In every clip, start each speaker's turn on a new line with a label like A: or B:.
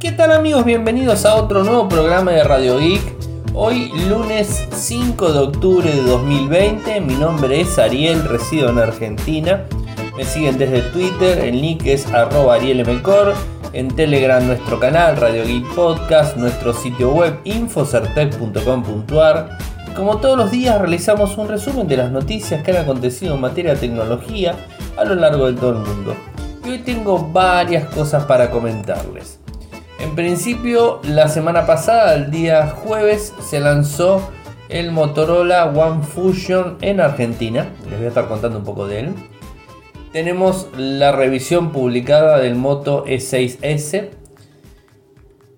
A: ¿Qué tal amigos? Bienvenidos a otro nuevo programa de Radio Geek. Hoy lunes 5 de octubre de 2020. Mi nombre es Ariel, resido en Argentina. Me siguen desde Twitter, el nick es arroba arielmcor. En Telegram nuestro canal Radio Geek Podcast, nuestro sitio web infocertec.com.ar. Como todos los días realizamos un resumen de las noticias que han acontecido en materia de tecnología a lo largo de todo el mundo. Y hoy tengo varias cosas para comentarles. En principio, la semana pasada, el día jueves, se lanzó el Motorola One Fusion en Argentina. Les voy a estar contando un poco de él. Tenemos la revisión publicada del Moto E6S.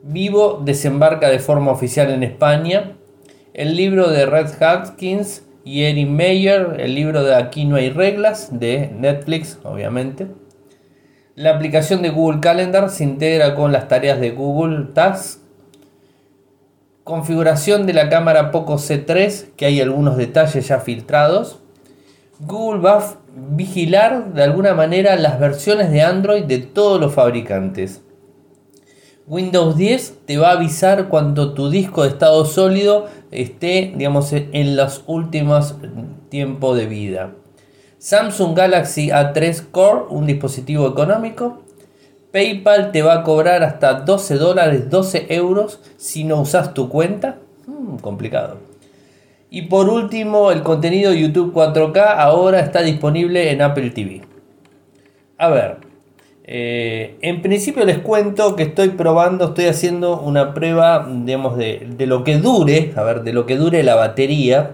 A: Vivo desembarca de forma oficial en España. El libro de Red Hatkins y Erin Meyer, el libro de Aquí no hay reglas de Netflix, obviamente. La aplicación de Google Calendar se integra con las tareas de Google Tasks. Configuración de la cámara Poco C3, que hay algunos detalles ya filtrados. Google va a vigilar de alguna manera las versiones de Android de todos los fabricantes. Windows 10 te va a avisar cuando tu disco de estado sólido esté, digamos, en los últimos tiempos de vida. Samsung Galaxy A3 Core, un dispositivo económico. PayPal te va a cobrar hasta 12 dólares, 12 euros si no usas tu cuenta. Hmm, complicado. Y por último, el contenido YouTube 4K ahora está disponible en Apple TV. A ver, eh, en principio les cuento que estoy probando, estoy haciendo una prueba, digamos, de lo que dure, a ver, de lo que dure la batería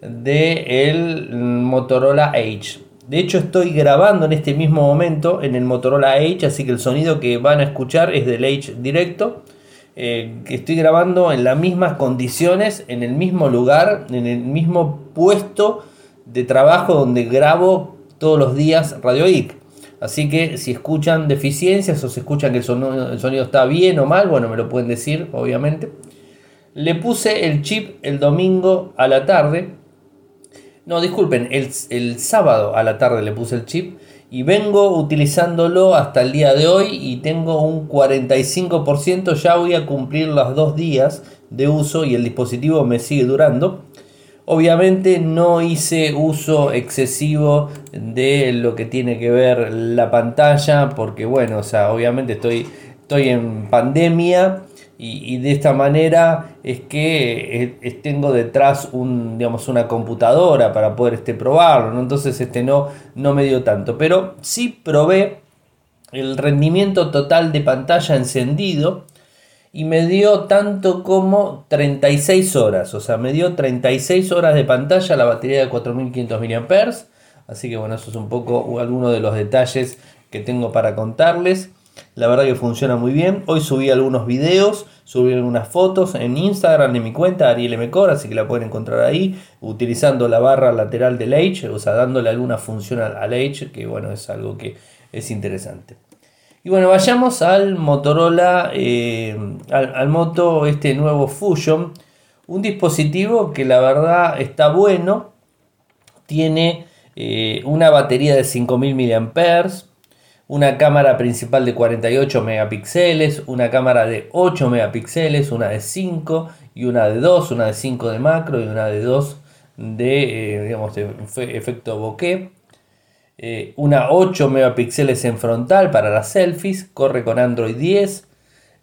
A: de el Motorola Edge. De hecho estoy grabando en este mismo momento en el Motorola Edge, así que el sonido que van a escuchar es del Edge directo. Eh, estoy grabando en las mismas condiciones, en el mismo lugar, en el mismo puesto de trabajo donde grabo todos los días Radio Geek. Así que si escuchan deficiencias o si escuchan que el sonido, el sonido está bien o mal, bueno, me lo pueden decir, obviamente. Le puse el chip el domingo a la tarde no, disculpen, el, sábado a la tarde le puse el chip y vengo utilizándolo hasta el día de hoy y tengo un 45%, ya voy a cumplir los dos días de uso y el dispositivo me sigue durando. Obviamente no hice uso excesivo de lo que tiene que ver la pantalla porque bueno, o sea, obviamente estoy, estoy en pandemia y, de esta manera es que eh, tengo detrás un, digamos, una computadora para poder este, probarlo, entonces este, no, no me dio tanto. Pero sí probé el rendimiento total de pantalla encendido y me dio tanto como 36 horas, o sea, me dio 36 horas de pantalla la batería de 4500 mAh. Así que bueno, eso es un poco alguno de los detalles que tengo para contarles. La verdad que funciona muy bien. Hoy subí algunos videos, subí algunas fotos en Instagram de mi cuenta, Ariel Mcor, así que la pueden encontrar ahí, utilizando la barra lateral del Edge, o sea, dándole alguna función al Edge, que bueno, es algo que es interesante. Y bueno, vayamos al Motorola, eh, al, Moto, este nuevo Fusion, un dispositivo que la verdad está bueno, tiene eh, una batería de 5000 mAh, una cámara principal de 48 megapíxeles, una cámara de 8 megapíxeles, una de 5 y una de 2, una de 5 de macro y una de 2 de, eh, digamos, efecto bokeh. Eh, una 8 megapíxeles en frontal para las selfies, corre con Android 10.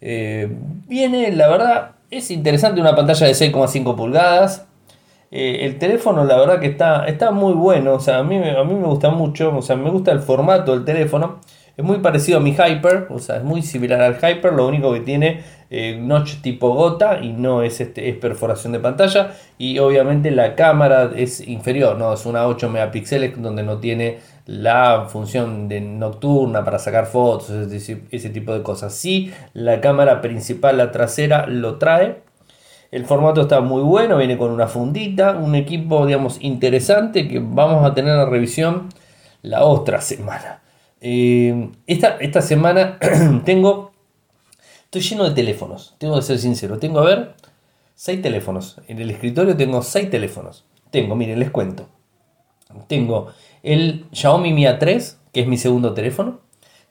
A: Eh, viene, la verdad, es interesante una pantalla de 6,5 pulgadas. El teléfono, la verdad que está, está muy bueno. O sea, a mí, a mí me gusta mucho. O sea, me gusta el formato del teléfono. Es muy parecido a mi Hyper, o sea, es muy similar al Hyper, lo único que tiene eh, notch tipo gota y no es, este, es perforación de pantalla. Y obviamente la cámara es inferior, ¿no? Es una 8 megapíxeles donde no tiene la función de nocturna para sacar fotos, ese, ese tipo de cosas. Sí, la cámara principal, la trasera, lo trae, el formato está muy bueno, viene con una fundita, un equipo, digamos, interesante que vamos a tener la revisión la otra semana. Eh, esta, esta semana tengo. Estoy lleno de teléfonos. Tengo que ser sincero. Tengo, a ver, seis teléfonos. En el escritorio tengo seis teléfonos. Tengo, miren, les cuento. Tengo el Xiaomi Mi A3, que es mi segundo teléfono.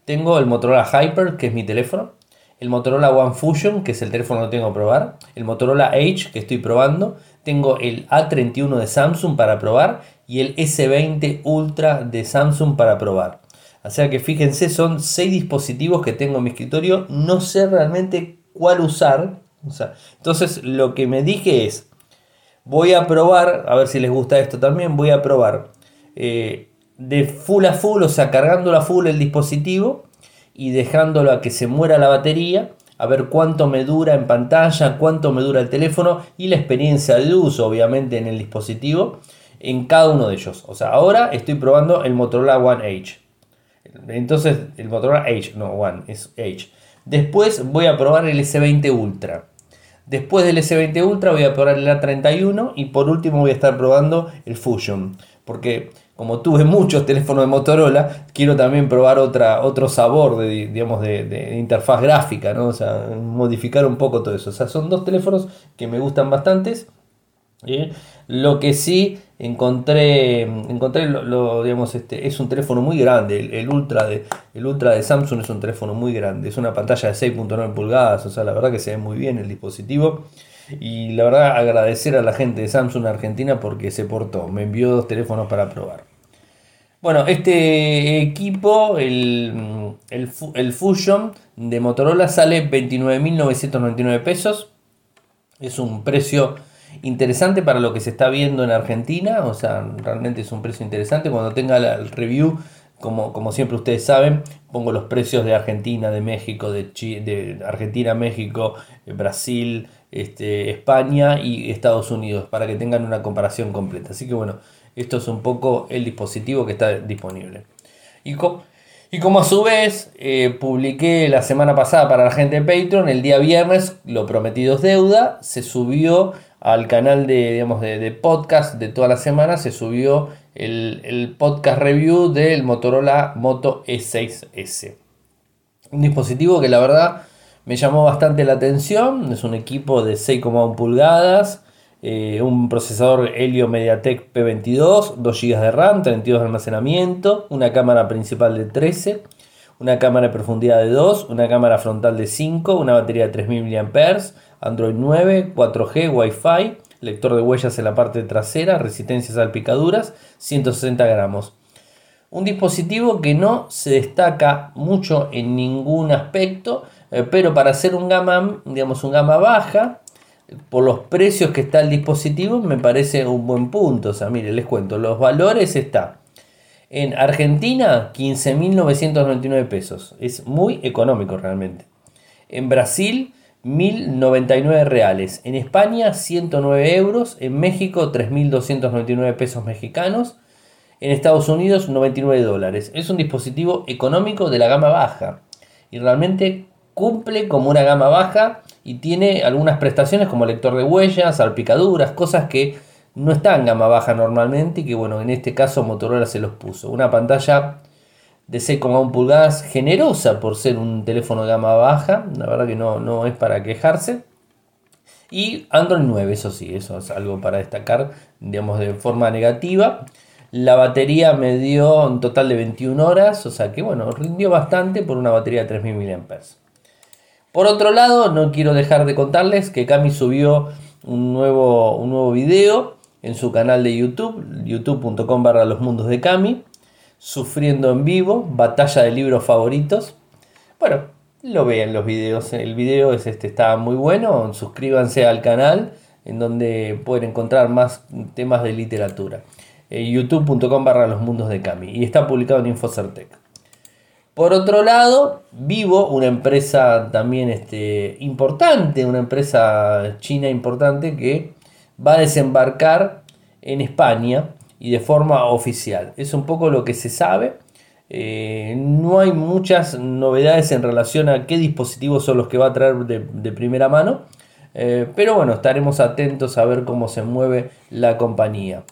A: Tengo el Motorola Hyper, que es mi teléfono. El Motorola One Fusion, que es el teléfono que tengo que probar, el Motorola Edge, que estoy probando, tengo el A31 de Samsung para probar y el S20 Ultra de Samsung para probar. O sea que fíjense, son 6 dispositivos que tengo en mi escritorio, no sé realmente cuál usar. entonces lo que me dije es, voy a probar, a ver si les gusta esto también, voy a probar eh, de full a full, o sea, cargándolo a full el dispositivo y dejándolo a que se muera la batería, a ver cuánto me dura en pantalla, cuánto me dura el teléfono y la experiencia de uso, obviamente, en el dispositivo, en cada uno de ellos. O sea, ahora estoy probando el Motorola One H. Entonces, el Motorola H, no One, es H. Después voy a probar el S20 Ultra. Después del S20 Ultra voy a probar el A31 y por último voy a estar probando el Fusion. Porque como tuve muchos teléfonos de Motorola, quiero también probar otra, otro sabor de, digamos, de, interfaz gráfica, ¿no? O sea, modificar un poco todo eso. O sea, son dos teléfonos que me gustan bastantes. Lo que sí encontré, encontré lo, digamos, este, es un teléfono muy grande. El, Ultra de, el Ultra de Samsung es un teléfono muy grande. Es una pantalla de 6.9 pulgadas. O sea, la verdad que se ve muy bien el dispositivo. Y la verdad agradecer a la gente de Samsung Argentina porque se portó, me envió dos teléfonos para probar. Bueno, este equipo, el, el, Fusion de Motorola sale 29.999 pesos. Es un precio interesante para lo que se está viendo en Argentina. O sea, realmente es un precio interesante. Cuando tenga el review, como, como siempre ustedes saben, pongo los precios de Argentina, de México, de, de Argentina, México, Brasil, este, España y Estados Unidos para que tengan una comparación completa. Así que bueno, esto es un poco el dispositivo que está disponible. Y, y como a su vez eh, publiqué la semana pasada para la gente de Patreon, el día viernes, lo prometido es deuda, se subió al canal de, digamos, de, podcast de toda la semana, se subió el, el podcast review del Motorola Moto E6S. Un dispositivo que la verdad me llamó bastante la atención. Es un equipo de 6,1 pulgadas, eh, un procesador Helio MediaTek P22, 2 GB de RAM, 32 de almacenamiento, una cámara principal de 13, una cámara de profundidad de 2, una cámara frontal de 5, una batería de 3000 mAh, Android 9, 4G, Wi-Fi, lector de huellas en la parte trasera, resistencias a picaduras, 160 gramos. Un dispositivo que no se destaca mucho en ningún aspecto, eh, pero para hacer un gama, digamos, un gama baja, por los precios que está el dispositivo, me parece un buen punto. O sea, mire, les cuento, los valores está en Argentina 15.999 pesos. Es muy económico realmente. En Brasil 1.099 reales. En España 109 euros. En México 3.299 pesos mexicanos. En Estados Unidos 99 dólares. Es un dispositivo económico de la gama baja. Y realmente cumple como una gama baja y tiene algunas prestaciones como lector de huellas, salpicaduras, cosas que no están en gama baja normalmente y que bueno, en este caso Motorola se los puso. Una pantalla de 6,1 pulgadas generosa por ser un teléfono de gama baja, la verdad que no, no es para quejarse. Y Android 9, eso sí, eso es algo para destacar, digamos, de forma negativa. La batería me dio un total de 21 horas, o sea que bueno, rindió bastante por una batería de 3000 mAh. Por otro lado, no quiero dejar de contarles que Cami subió un nuevo, un nuevo video en su canal de YouTube, youtube.com barra los mundos de Cami, sufriendo en vivo, batalla de libros favoritos. Bueno, lo vean los videos, el video es este, está muy bueno, suscríbanse al canal en donde pueden encontrar más temas de literatura. Eh, youtube.com barra los mundos de Cami y está publicado en Infocertec. Por otro lado, Vivo, una empresa también este, importante, una empresa china importante que va a desembarcar en España y de forma oficial. Es un poco lo que se sabe. Eh, no hay muchas novedades en relación a qué dispositivos son los que va a traer de, primera mano. Eh, pero bueno, estaremos atentos a ver cómo se mueve la compañía.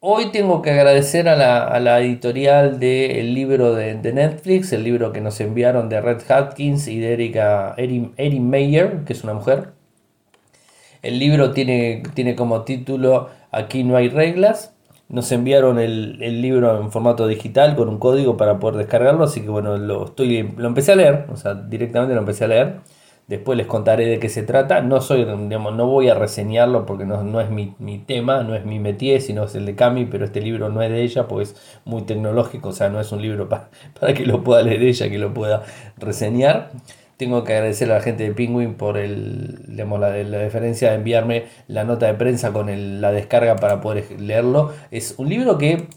A: Hoy tengo que agradecer a la, editorial del libro de, Netflix, el libro que nos enviaron de Red Hatkins y de Erika, Erin, Mayer, que es una mujer. El libro tiene, tiene como título Aquí no hay reglas. nos enviaron el, libro en formato digital con un código para poder descargarlo, así que bueno, lo, estoy, lo empecé a leer, o sea, directamente lo empecé a leer. Después les contaré de qué se trata. No soy, digamos, no voy a reseñarlo porque no, es mi, tema, no es mi métier, sino es el de Cami, pero este libro no es de ella porque es muy tecnológico, o sea, no es un libro para, para que lo pueda leer ella, que lo pueda reseñar. Tengo que agradecer a la gente de Penguin por el, la, la, diferencia de enviarme la nota de prensa con la descarga para poder leerlo. Es un libro que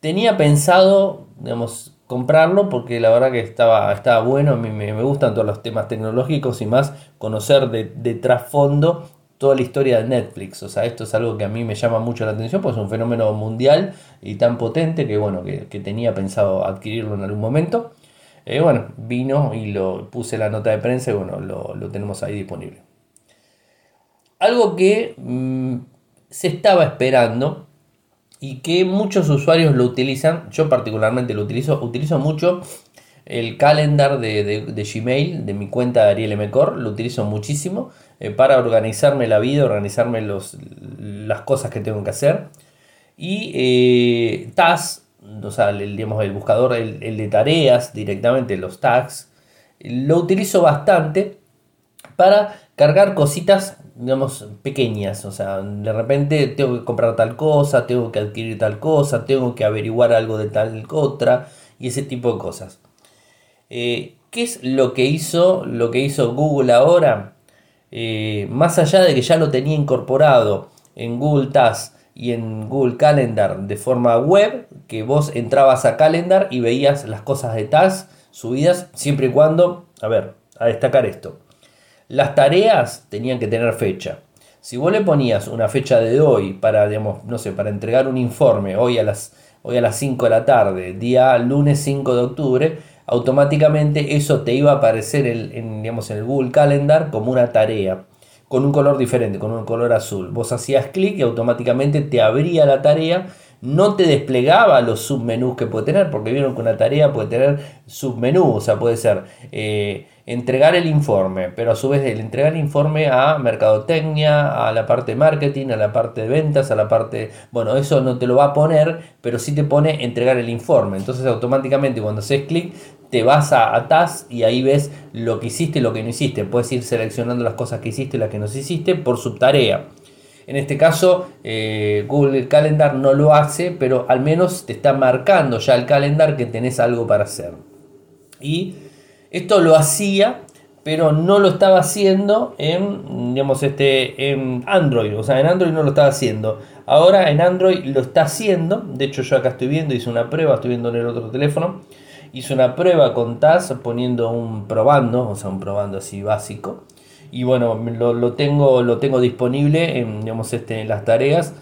A: tenía pensado, digamos, comprarlo porque la verdad que estaba, estaba bueno, a mí me, gustan todos los temas tecnológicos y más conocer de, trasfondo toda la historia de Netflix. O sea, esto es algo que a mí me llama mucho la atención, pues es un fenómeno mundial y tan potente que bueno, que tenía pensado adquirirlo en algún momento. Eh, bueno, vino y lo puse la nota de prensa y bueno, lo, tenemos ahí disponible. Algo que mm, se estaba esperando y que muchos usuarios lo utilizan, yo particularmente lo utilizo, utilizo mucho el calendar de, Gmail, de mi cuenta de Ariel Mcor, lo utilizo muchísimo eh, para organizarme la vida, organizarme los, las cosas que tengo que hacer. Y eh, TAS sea, el, digamos, el buscador, el, de tareas directamente, los tags, lo utilizo bastante para cargar cositas, digamos, pequeñas. O sea, de repente tengo que comprar tal cosa, tengo que adquirir tal cosa, tengo que averiguar algo de tal otra y ese tipo de cosas. Eh, ¿Qué es lo que hizo, lo que hizo Google ahora? Eh, más allá de que ya lo tenía incorporado en Google Tasks y en Google Calendar de forma web, que vos entrabas a Calendar y veías las cosas de tasks subidas, siempre y cuando, a ver, a destacar esto. Las tareas tenían que tener fecha. Si vos le ponías una fecha de hoy para, digamos, no sé, para entregar un informe hoy a las, hoy a las 5 de la tarde, día lunes 5 de octubre, automáticamente eso te iba a aparecer en, digamos, en el Google Calendar como una tarea con un color diferente, con un color azul. Vos hacías clic y automáticamente te abría la tarea, no te desplegaba los submenús que puede tener, porque vieron que una tarea puede tener submenú, o sea, puede ser eh, entregar el informe, pero a su vez el entregar el informe a mercadotecnia, a la parte de marketing, a la parte de ventas, a la parte, bueno, eso no te lo va a poner, pero sí te pone entregar el informe. Entonces automáticamente cuando haces clic te vas a, a y ahí ves lo que hiciste y lo que no hiciste. Puedes ir seleccionando las cosas que hiciste y las que no hiciste por subtarea. En este caso, eh, Google Calendar no lo hace, pero al menos te está marcando ya el calendar que tenés algo para hacer. Y esto lo hacía, pero no lo estaba haciendo en, digamos, este, en Android. O sea, en Android no lo estaba haciendo. Ahora en Android lo está haciendo. De hecho, yo acá estoy viendo, hice una prueba, estoy viendo en el otro teléfono hice una prueba con TAS poniendo un probando, o sea, un probando así básico. Y bueno, lo, tengo, lo tengo disponible en, digamos, este, en las tareas.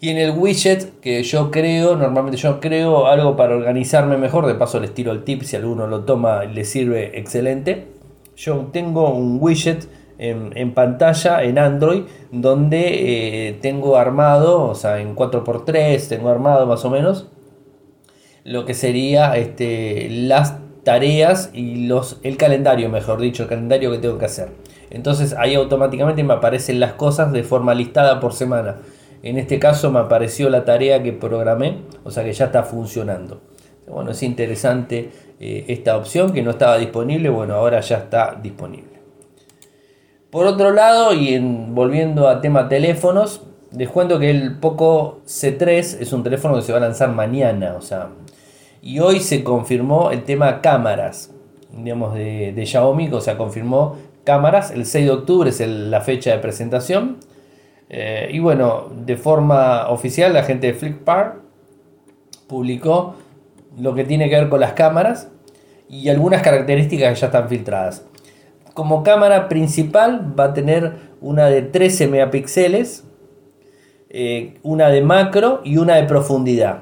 A: Y en el widget que yo creo, normalmente yo creo algo para organizarme mejor, de paso les tiro el tip si alguno lo toma y le sirve excelente. Yo tengo un widget en, pantalla en Android donde eh, tengo armado, o sea, en 4x3 tengo armado más o menos lo que sería este, las tareas y los, el calendario, mejor dicho, el calendario que tengo que hacer. Entonces ahí automáticamente me aparecen las cosas de forma listada por semana. En este caso me apareció la tarea que programé, o sea que ya está funcionando. Bueno, es interesante eh, esta opción que no estaba disponible, bueno, ahora ya está disponible. Por otro lado, y en, volviendo a tema teléfonos, les cuento que el Poco C3 es un teléfono que se va a lanzar mañana, o sea, y hoy se confirmó el tema cámaras, digamos, de Xiaomi, o sea, confirmó cámaras. El 6 de octubre es la fecha de presentación. Eh, y bueno, de forma oficial, la gente de Flipkart publicó lo que tiene que ver con las cámaras y algunas características que ya están filtradas. Como cámara principal va a tener una de 13 megapíxeles, eh, una de macro y una de profundidad.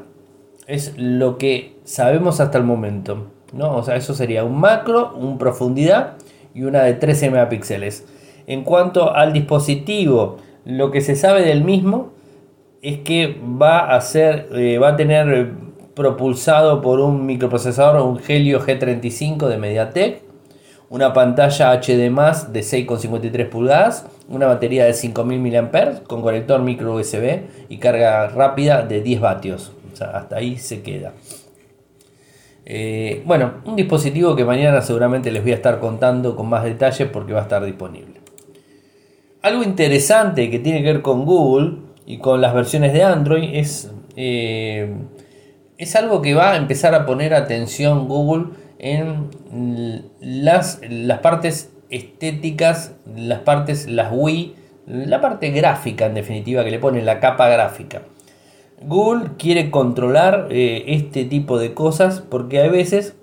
A: Es lo que sabemos hasta el momento. ¿no? O sea, eso sería un macro, un profundidad y una de 13 megapíxeles. En cuanto al dispositivo, lo que se sabe del mismo es que va a ser, eh, va a tener propulsado por un microprocesador, un Helio G35 de MediaTek, una pantalla HD de 6,53 pulgadas una batería de 5000 mAh con conector micro USB y carga rápida de 10 vatios. O sea, hasta ahí se queda. Eh, bueno, un dispositivo que mañana seguramente les voy a estar contando con más detalles porque va a estar disponible. Algo interesante que tiene que ver con Google y con las versiones de Android es, eh, es algo que va a empezar a poner atención Google en las, las partes estéticas, las partes, las Wii, la parte gráfica en definitiva que le pone la capa gráfica. Google quiere controlar eh, este tipo de cosas porque a veces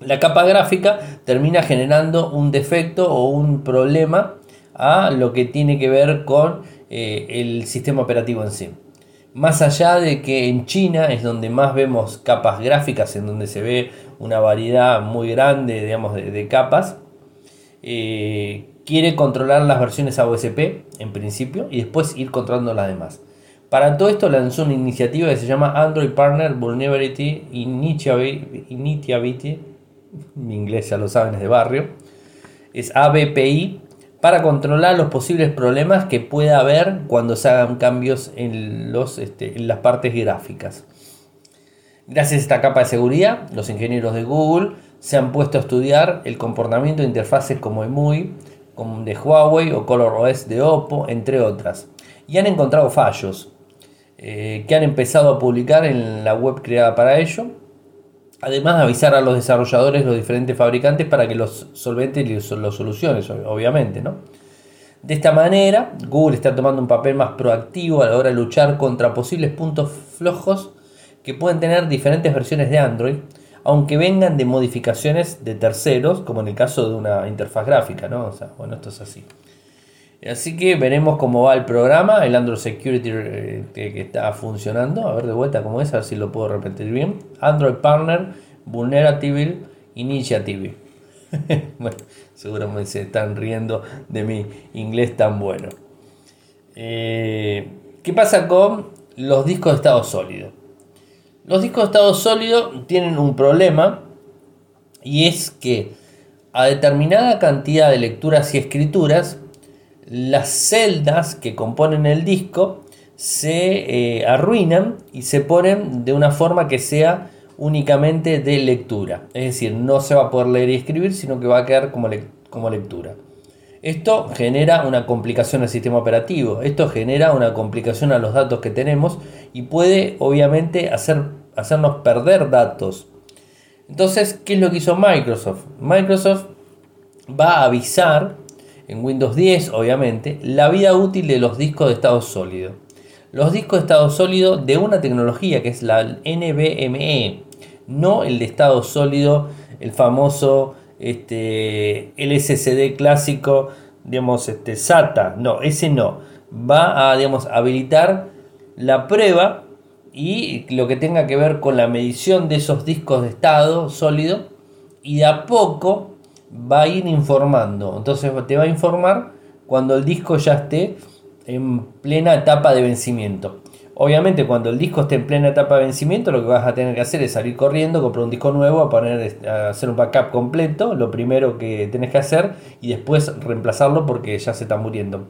A: la capa gráfica termina generando un defecto o un problema a lo que tiene que ver con eh, el sistema operativo en sí. Más allá de que en China es donde más vemos capas gráficas, en donde se ve una variedad muy grande digamos, de capas, eh, quiere controlar las versiones AOSP en principio y después ir controlando las demás. Para todo esto lanzó una iniciativa que se llama Android Partner Vulnerability Initiative, mi inglés ya lo saben es de barrio, es ABPI, para controlar los posibles problemas que pueda haber cuando se hagan cambios en, los, este, en las partes gráficas. Gracias a esta capa de seguridad, los ingenieros de Google se han puesto a estudiar el comportamiento de interfaces como EMUI, como de Huawei o ColorOS de Oppo, entre otras, y han encontrado fallos eh, que han empezado a publicar en la web creada para ello. Además, avisar a los desarrolladores, los diferentes fabricantes, para que los solventen y los soluciones, obviamente. ¿no? De esta manera, Google está tomando un papel más proactivo a la hora de luchar contra posibles puntos flojos que pueden tener diferentes versiones de Android aunque vengan de modificaciones de terceros, como en el caso de una interfaz gráfica, ¿no? O sea, bueno, esto es así. Así que veremos cómo va el programa, el Android Security eh, que, está funcionando. A ver de vuelta cómo es, a ver si lo puedo repetir bien. Android Partner Vulnerable Initiative. bueno, seguramente se están riendo de mi inglés tan bueno. Eh, ¿Qué pasa con los discos de estado sólido? Los discos de estado sólido tienen un problema y es que a determinada cantidad de lecturas y escrituras, las celdas que componen el disco se eh, arruinan y se ponen de una forma que sea únicamente de lectura. Es decir, no se va a poder leer y escribir, sino que va a quedar como, como lectura. Esto genera una complicación al sistema operativo, esto genera una complicación a los datos que tenemos y puede obviamente hacer, hacernos perder datos. Entonces, ¿qué es lo que hizo Microsoft? Microsoft va a avisar en Windows 10, obviamente, la vida útil de los discos de estado sólido. Los discos de estado sólido de una tecnología que es la NVMe, no el de estado sólido, el famoso este, clásico, digamos, este, SATA, no, ese no, va a, habilitar la prueba y lo que tenga que ver con la medición de esos discos de estado sólido y de a poco va a ir informando, entonces te va a informar cuando el disco ya esté en plena etapa de vencimiento. Obviamente cuando el disco esté en plena etapa de vencimiento lo que vas a tener que hacer es salir corriendo, comprar un disco nuevo, a, poner, a hacer un backup completo, lo primero que tenés que hacer y después reemplazarlo porque ya se está muriendo.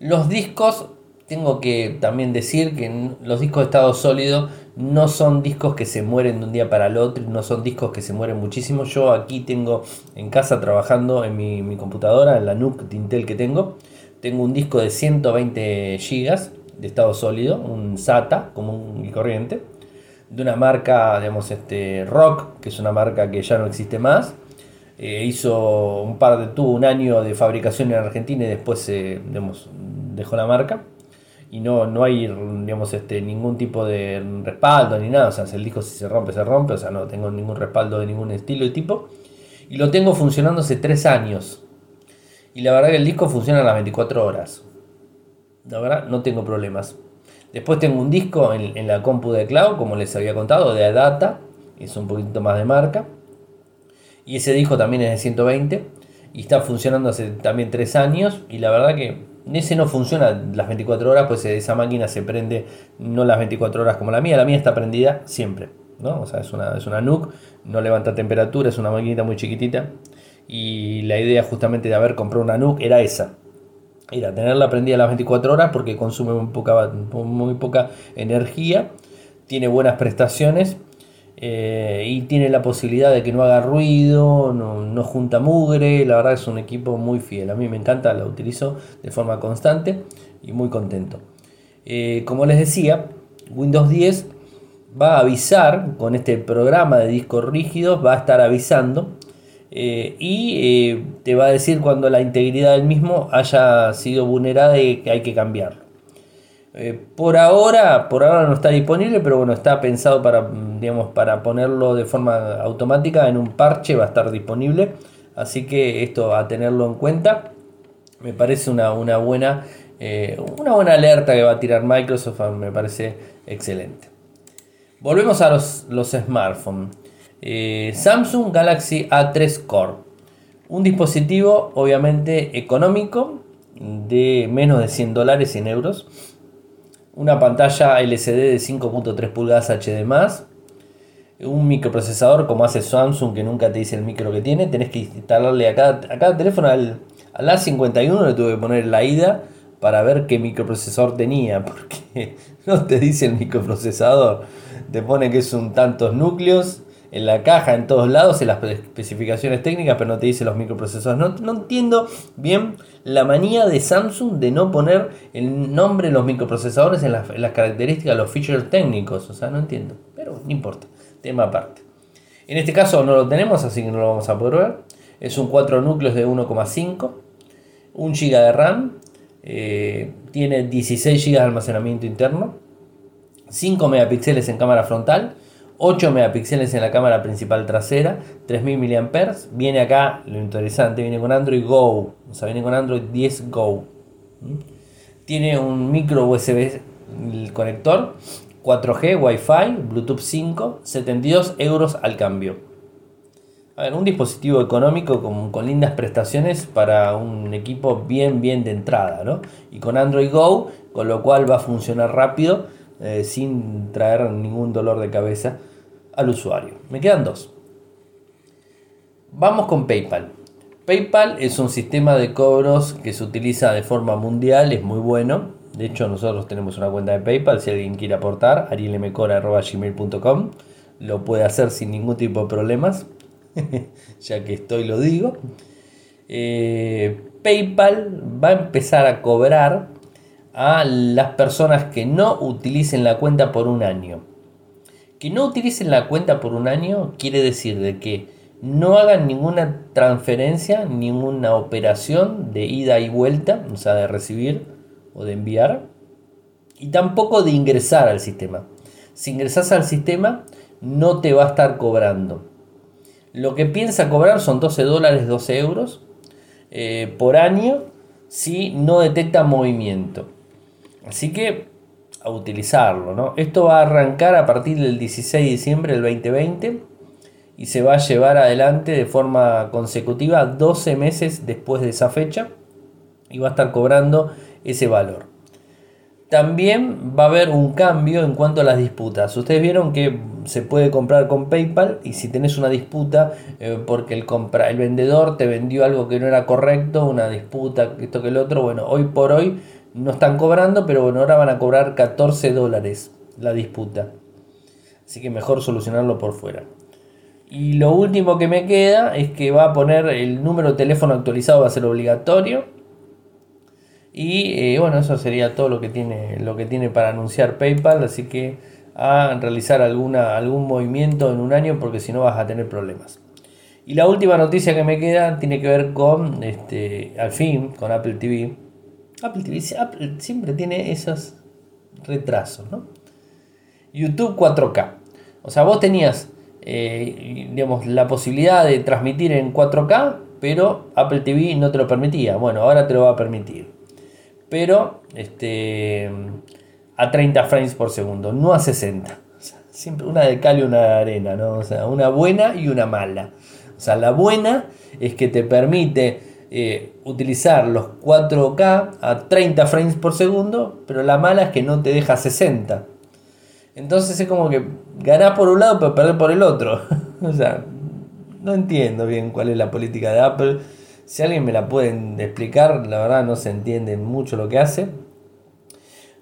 A: Los discos, tengo que también decir que los discos de estado sólido no son discos que se mueren de un día para el otro, no son discos que se mueren muchísimo. Yo aquí tengo en casa trabajando en mi, computadora, en la NUC de que tengo, tengo un disco de 120 GB de estado sólido, un SATA común y corriente, de una marca, digamos, este, Rock, que es una marca que ya no existe más. Eh, hizo un par de, tuvo un año de fabricación en Argentina y después dejó la marca. Y no, no hay digamos, este, ningún tipo de respaldo ni nada. O sea, el disco si se rompe, se rompe. O sea, no tengo ningún respaldo de ningún estilo y tipo. Y lo tengo funcionando hace 3 años. Y la verdad que el disco funciona a las 24 horas. La verdad, no tengo problemas. Después tengo un disco en, la compu de cloud, como les había contado, de Adata. Es un poquito más de marca. Y ese disco también es de 120. Y está funcionando hace también 3 años. Y la verdad que ese no funciona las 24 horas, pues esa máquina se prende no las 24 horas como la mía. La mía está prendida siempre. ¿no? O sea, es una, es una NUC, no levanta temperatura, es una maquinita muy chiquitita. Y la idea justamente de haber comprado una NUC era esa era tenerla prendida las 24 horas porque consume muy poca, muy poca energía, tiene buenas prestaciones eh, y tiene la posibilidad de que no haga ruido, no, junta mugre, la verdad es un equipo muy fiel, a mí me encanta, lo utilizo de forma constante y muy contento. Eh, como les decía, Windows 10 va a avisar con este programa de discos rígidos, va a estar avisando eh, y te va a decir cuando la integridad del mismo haya sido vulnerada y que hay que cambiarlo. Eh, por ahora, por ahora no está disponible, pero bueno, está pensado para, digamos, para ponerlo de forma automática en un parche, va a estar disponible. Así que esto a tenerlo en cuenta. Me parece una, buena, eh, una buena alerta que va a tirar Microsoft, me parece excelente. Volvemos a los, smartphones. Eh, Samsung Galaxy A3 Core. Un dispositivo obviamente económico de menos de 100 dólares, en euros una pantalla LCD de 5.3 pulgadas HD+, un microprocesador como hace Samsung que nunca te dice el micro que tiene, tenés que instalarle a cada, a cada teléfono al, A51 le tuve que poner la ida para ver qué microprocesador tenía, porque no te dice el microprocesador, te pone que es un tantos núcleos en la caja, en todos lados, en las especificaciones técnicas, pero no te dice los microprocesadores. No, no entiendo bien la manía de Samsung de no poner el nombre de los microprocesadores en las, características, los features técnicos. O sea, no entiendo. Pero no importa. Tema aparte. En este caso no lo tenemos, así que no lo vamos a poder ver. Es un 4 núcleos de 1,5. 1 GB de RAM. Eh, tiene 16 GB de almacenamiento interno. 5 megapíxeles en cámara frontal 8 megapíxeles en la cámara principal trasera, 3000 mAh. Viene acá, lo interesante, viene con Android Go, o sea, viene con Android 10 Go. ¿Mm? Tiene un micro USB el conector, 4G, Wi-Fi, Bluetooth 5, 72 euros al cambio. A ver, un dispositivo económico con, con, lindas prestaciones para un equipo bien, bien de entrada, ¿no? Y con Android Go, con lo cual va a funcionar rápido, eh, sin traer ningún dolor de cabeza al usuario. Me quedan dos. Vamos con PayPal. PayPal es un sistema de cobros que se utiliza de forma mundial, es muy bueno. De hecho, nosotros tenemos una cuenta de PayPal. Si alguien quiere aportar, arielmcora.gmail.com lo puede hacer sin ningún tipo de problemas. ya que estoy, lo digo. Eh, PayPal va a empezar a cobrar a las personas que no utilicen la cuenta por un año. Que no utilicen la cuenta por un año quiere decir de que no hagan ninguna transferencia, ninguna operación de ida y vuelta, o sea, de recibir o de enviar, y tampoco de ingresar al sistema. Si ingresas al sistema, no te va a estar cobrando. Lo que piensa cobrar son 12 dólares, 12 euros eh, por año si no detecta movimiento. Así que a utilizarlo. ¿no? Esto va a arrancar a partir del 16 de diciembre del 2020 y se va a llevar adelante de forma consecutiva 12 meses después de esa fecha y va a estar cobrando ese valor. También va a haber un cambio en cuanto a las disputas. Ustedes vieron que se puede comprar con PayPal y si tenés una disputa eh, porque el, compra, el vendedor te vendió algo que no era correcto, una disputa, esto que el otro, bueno, hoy por hoy no están cobrando, pero bueno, ahora van a cobrar 14 dólares la disputa. Así que mejor solucionarlo por fuera. Y lo último que me queda es que va a poner el número de teléfono actualizado, va a ser obligatorio. Y eh, bueno, eso sería todo lo que tiene, lo que tiene para anunciar PayPal. Así que a realizar alguna, algún movimiento en un año porque si no vas a tener problemas. Y la última noticia que me queda tiene que ver con, este, al fin, con Apple TV Apple TV siempre tiene esos retrasos, ¿no? YouTube 4K. O sea, vos tenías, eh, digamos, la posibilidad de transmitir en 4K, pero Apple TV no te lo permitía. Bueno, ahora te lo va a permitir. Pero, este, a 30 frames por segundo, no a 60. siempre una de cal y una de arena, ¿no? O sea, una buena y una mala. O sea, la buena es que te permite eh, utilizar los 4K a 30 frames por segundo, pero la mala es que no te deja 60. Entonces es como que ganás por un lado pero perdés por el otro. o sea, no entiendo bien cuál es la política de Apple. Si alguien me la pueden explicar, la verdad no se entiende mucho lo que hace.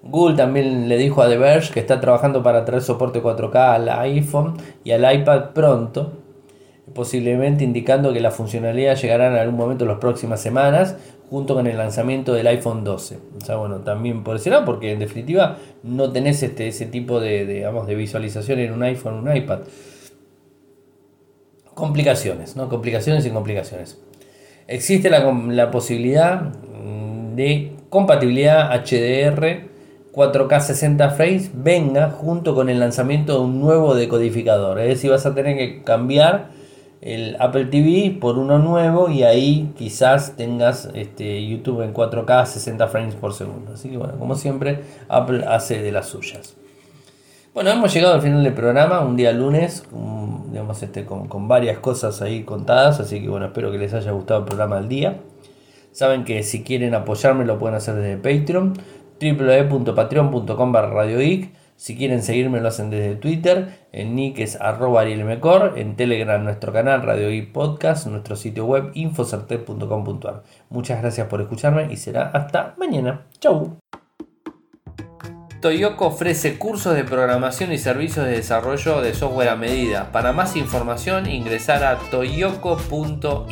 A: Google también le dijo a The Verge que está trabajando para traer soporte 4K al iPhone y al iPad pronto, posiblemente indicando que la funcionalidad llegará en algún momento en las próximas semanas, junto con el lanzamiento del iPhone 12. O sea, bueno, también por ese porque en definitiva no tenés este, ese tipo de, digamos, de visualización en un iPhone un iPad. Complicaciones, ¿no? Complicaciones y complicaciones. Existe la, la posibilidad mm, de compatibilidad HDR 4K 60 frames venga junto con el lanzamiento de un nuevo decodificador. Es decir, vas a tener que cambiar el Apple TV por uno nuevo y ahí quizás tengas este, YouTube en 4K 60 frames por segundo. Así que bueno, como siempre, Apple hace de las suyas. Bueno, hemos llegado al final del programa, un día lunes, digamos, este, con, con varias cosas ahí contadas, así que bueno, espero que les haya gustado el programa del día. Saben que si quieren apoyarme lo pueden hacer desde Patreon www.patreon.com radioic Si quieren seguirme lo hacen desde Twitter, en nick es arroba en Telegram nuestro canal Radio Podcast, nuestro sitio web infocertec.com.ar. Muchas gracias por escucharme y será hasta mañana. Chau. Toyoko ofrece cursos de programación y servicios de desarrollo de software a medida. Para más información ingresar a toyoko.io